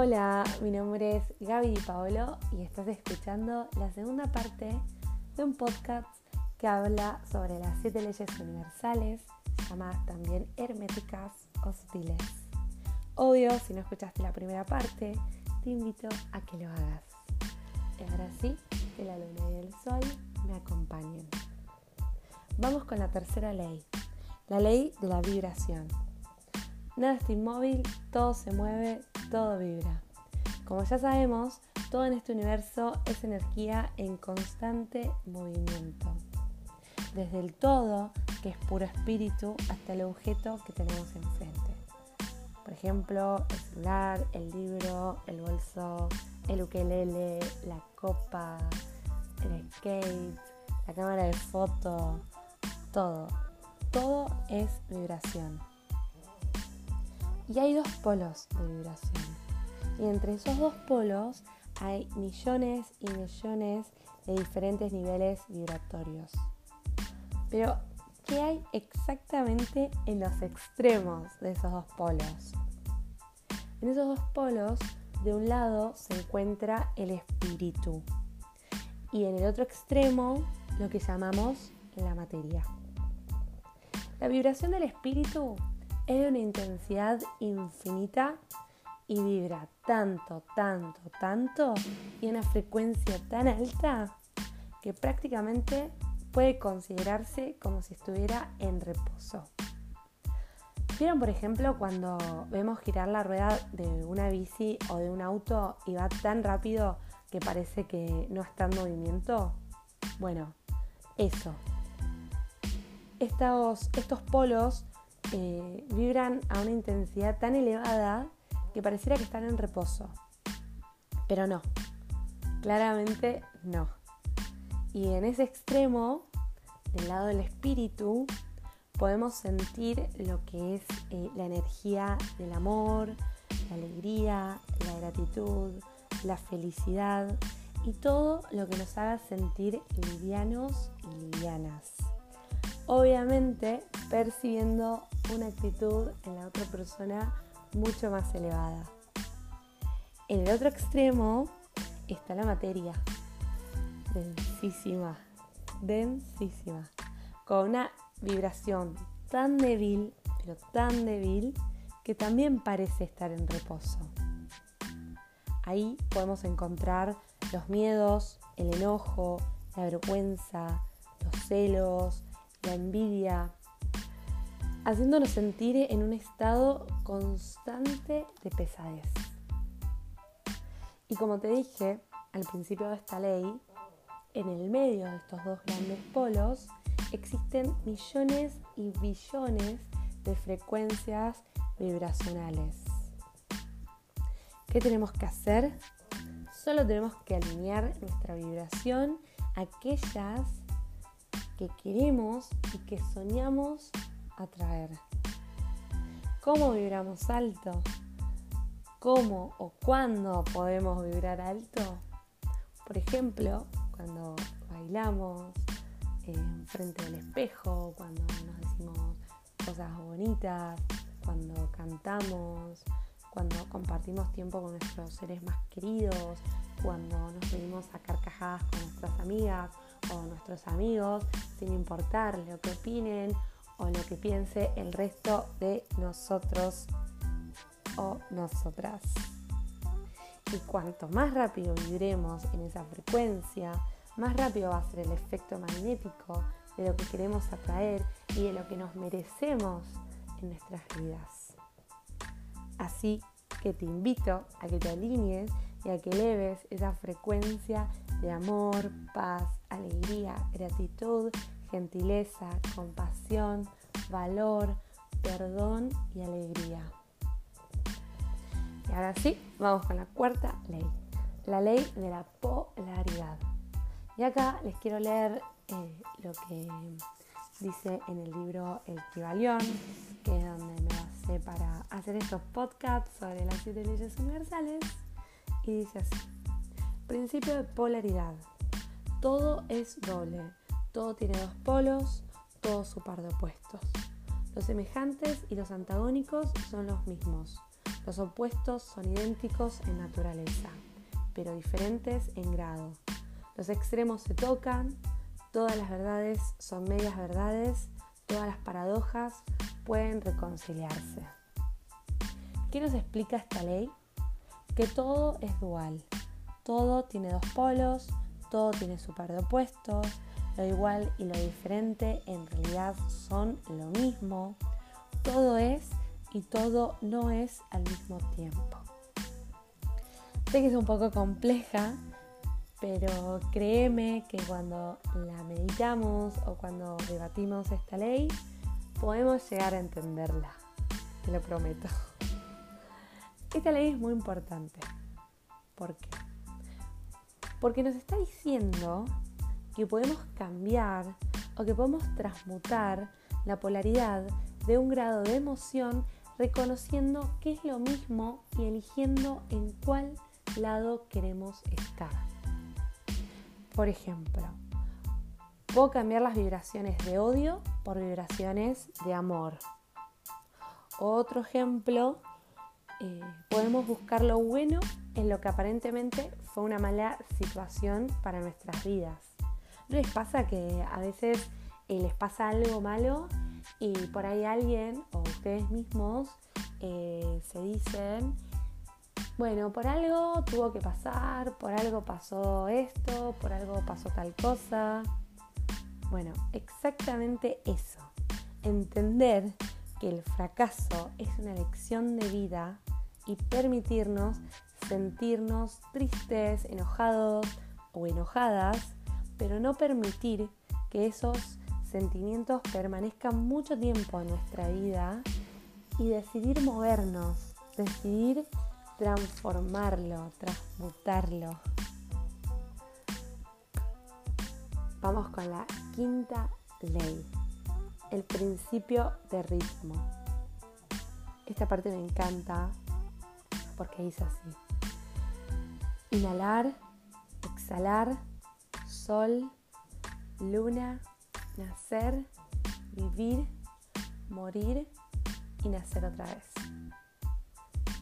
Hola, mi nombre es Gaby Di Paolo y estás escuchando la segunda parte de un podcast que habla sobre las siete leyes universales, llamadas también herméticas o sutiles. Obvio, si no escuchaste la primera parte, te invito a que lo hagas. Y ahora sí, que la luna y el sol me acompañen. Vamos con la tercera ley, la ley de la vibración. Nada está inmóvil, todo se mueve, todo vibra. Como ya sabemos, todo en este universo es energía en constante movimiento. Desde el todo, que es puro espíritu, hasta el objeto que tenemos enfrente. Por ejemplo, el celular, el libro, el bolso, el ukelele, la copa, el skate, la cámara de foto, todo. Todo es vibración. Y hay dos polos de vibración. Y entre esos dos polos hay millones y millones de diferentes niveles vibratorios. Pero, ¿qué hay exactamente en los extremos de esos dos polos? En esos dos polos, de un lado se encuentra el espíritu y en el otro extremo lo que llamamos la materia. La vibración del espíritu es de una intensidad infinita y vibra tanto, tanto, tanto y una frecuencia tan alta que prácticamente puede considerarse como si estuviera en reposo. ¿Vieron, por ejemplo, cuando vemos girar la rueda de una bici o de un auto y va tan rápido que parece que no está en movimiento? Bueno, eso. Estos, estos polos eh, vibran a una intensidad tan elevada que pareciera que están en reposo. Pero no, claramente no. Y en ese extremo, del lado del espíritu, podemos sentir lo que es eh, la energía del amor, la alegría, la gratitud, la felicidad y todo lo que nos haga sentir livianos y livianas. Obviamente percibiendo una actitud en la otra persona mucho más elevada. En el otro extremo está la materia, densísima, densísima, con una vibración tan débil, pero tan débil, que también parece estar en reposo. Ahí podemos encontrar los miedos, el enojo, la vergüenza, los celos, la envidia, haciéndonos sentir en un estado constante de pesadez. Y como te dije al principio de esta ley, en el medio de estos dos grandes polos existen millones y billones de frecuencias vibracionales. ¿Qué tenemos que hacer? Solo tenemos que alinear nuestra vibración a aquellas que queremos y que soñamos atraer. ¿Cómo vibramos alto? ¿Cómo o cuándo podemos vibrar alto? Por ejemplo, cuando bailamos en frente del espejo, cuando nos decimos cosas bonitas, cuando cantamos, cuando compartimos tiempo con nuestros seres más queridos, cuando nos venimos a carcajadas con nuestras amigas o nuestros amigos, sin importar lo que opinen o lo que piense el resto de nosotros o nosotras. Y cuanto más rápido vibremos en esa frecuencia, más rápido va a ser el efecto magnético de lo que queremos atraer y de lo que nos merecemos en nuestras vidas. Así que te invito a que te alinees y a que eleves esa frecuencia de amor, paz, alegría, gratitud gentileza, compasión, valor, perdón y alegría. Y ahora sí, vamos con la cuarta ley, la ley de la polaridad. Y acá les quiero leer eh, lo que dice en el libro El Kibalión, que es donde me basé para hacer estos podcasts sobre las siete leyes universales. Y dice así, principio de polaridad. Todo es doble todo tiene dos polos, todo su par de opuestos. Los semejantes y los antagónicos son los mismos. Los opuestos son idénticos en naturaleza, pero diferentes en grado. Los extremos se tocan, todas las verdades son medias verdades, todas las paradojas pueden reconciliarse. ¿Qué nos explica esta ley? Que todo es dual, todo tiene dos polos, todo tiene su par de opuestos, lo igual y lo diferente en realidad son lo mismo, todo es y todo no es al mismo tiempo. Sé que es un poco compleja, pero créeme que cuando la meditamos o cuando debatimos esta ley, podemos llegar a entenderla, te lo prometo. Esta ley es muy importante. ¿Por qué? Porque nos está diciendo que podemos cambiar o que podemos transmutar la polaridad de un grado de emoción reconociendo qué es lo mismo y eligiendo en cuál lado queremos estar. Por ejemplo, puedo cambiar las vibraciones de odio por vibraciones de amor. Otro ejemplo, eh, podemos buscar lo bueno en lo que aparentemente fue una mala situación para nuestras vidas. ¿No les pasa que a veces eh, les pasa algo malo y por ahí alguien o ustedes mismos eh, se dicen, bueno, por algo tuvo que pasar, por algo pasó esto, por algo pasó tal cosa. Bueno, exactamente eso. Entender que el fracaso es una lección de vida y permitirnos sentirnos tristes, enojados o enojadas, pero no permitir que esos sentimientos permanezcan mucho tiempo en nuestra vida y decidir movernos, decidir transformarlo, transmutarlo. Vamos con la quinta ley, el principio de ritmo. Esta parte me encanta porque dice así. Inhalar, exhalar, sol, luna, nacer, vivir, morir y nacer otra vez.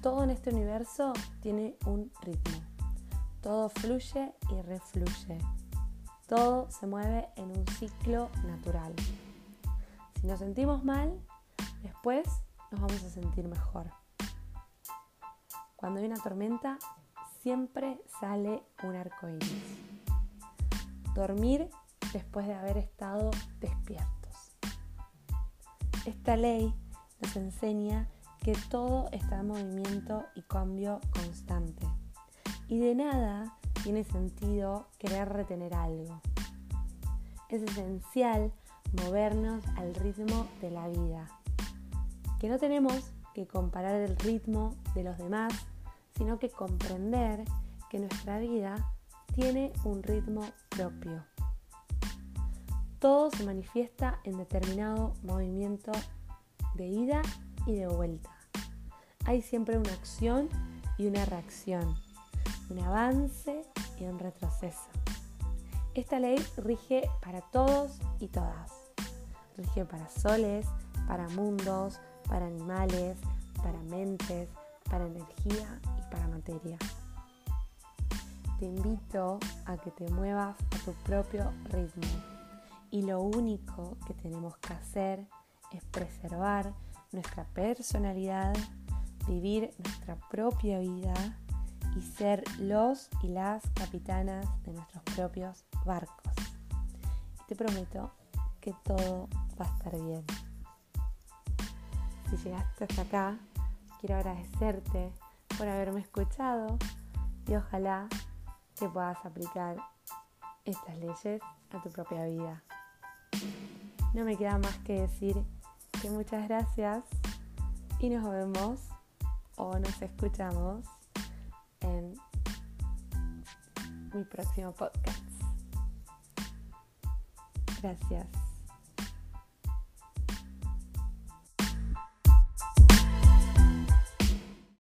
Todo en este universo tiene un ritmo. Todo fluye y refluye. Todo se mueve en un ciclo natural. Si nos sentimos mal, después nos vamos a sentir mejor. Cuando hay una tormenta, siempre sale un arco iris. Dormir después de haber estado despiertos. Esta ley nos enseña que todo está en movimiento y cambio constante. Y de nada tiene sentido querer retener algo. Es esencial movernos al ritmo de la vida. Que no tenemos que comparar el ritmo de los demás, sino que comprender que nuestra vida tiene un ritmo propio. Todo se manifiesta en determinado movimiento de ida y de vuelta. Hay siempre una acción y una reacción, un avance y un retroceso. Esta ley rige para todos y todas. Rige para soles, para mundos, para animales, para mentes, para energía y para materia. Te invito a que te muevas a tu propio ritmo y lo único que tenemos que hacer es preservar nuestra personalidad, vivir nuestra propia vida y ser los y las capitanas de nuestros propios barcos. Te prometo que todo va a estar bien. Si llegaste hasta acá, quiero agradecerte por haberme escuchado y ojalá que puedas aplicar estas leyes a tu propia vida. No me queda más que decir que muchas gracias y nos vemos o nos escuchamos en mi próximo podcast. Gracias.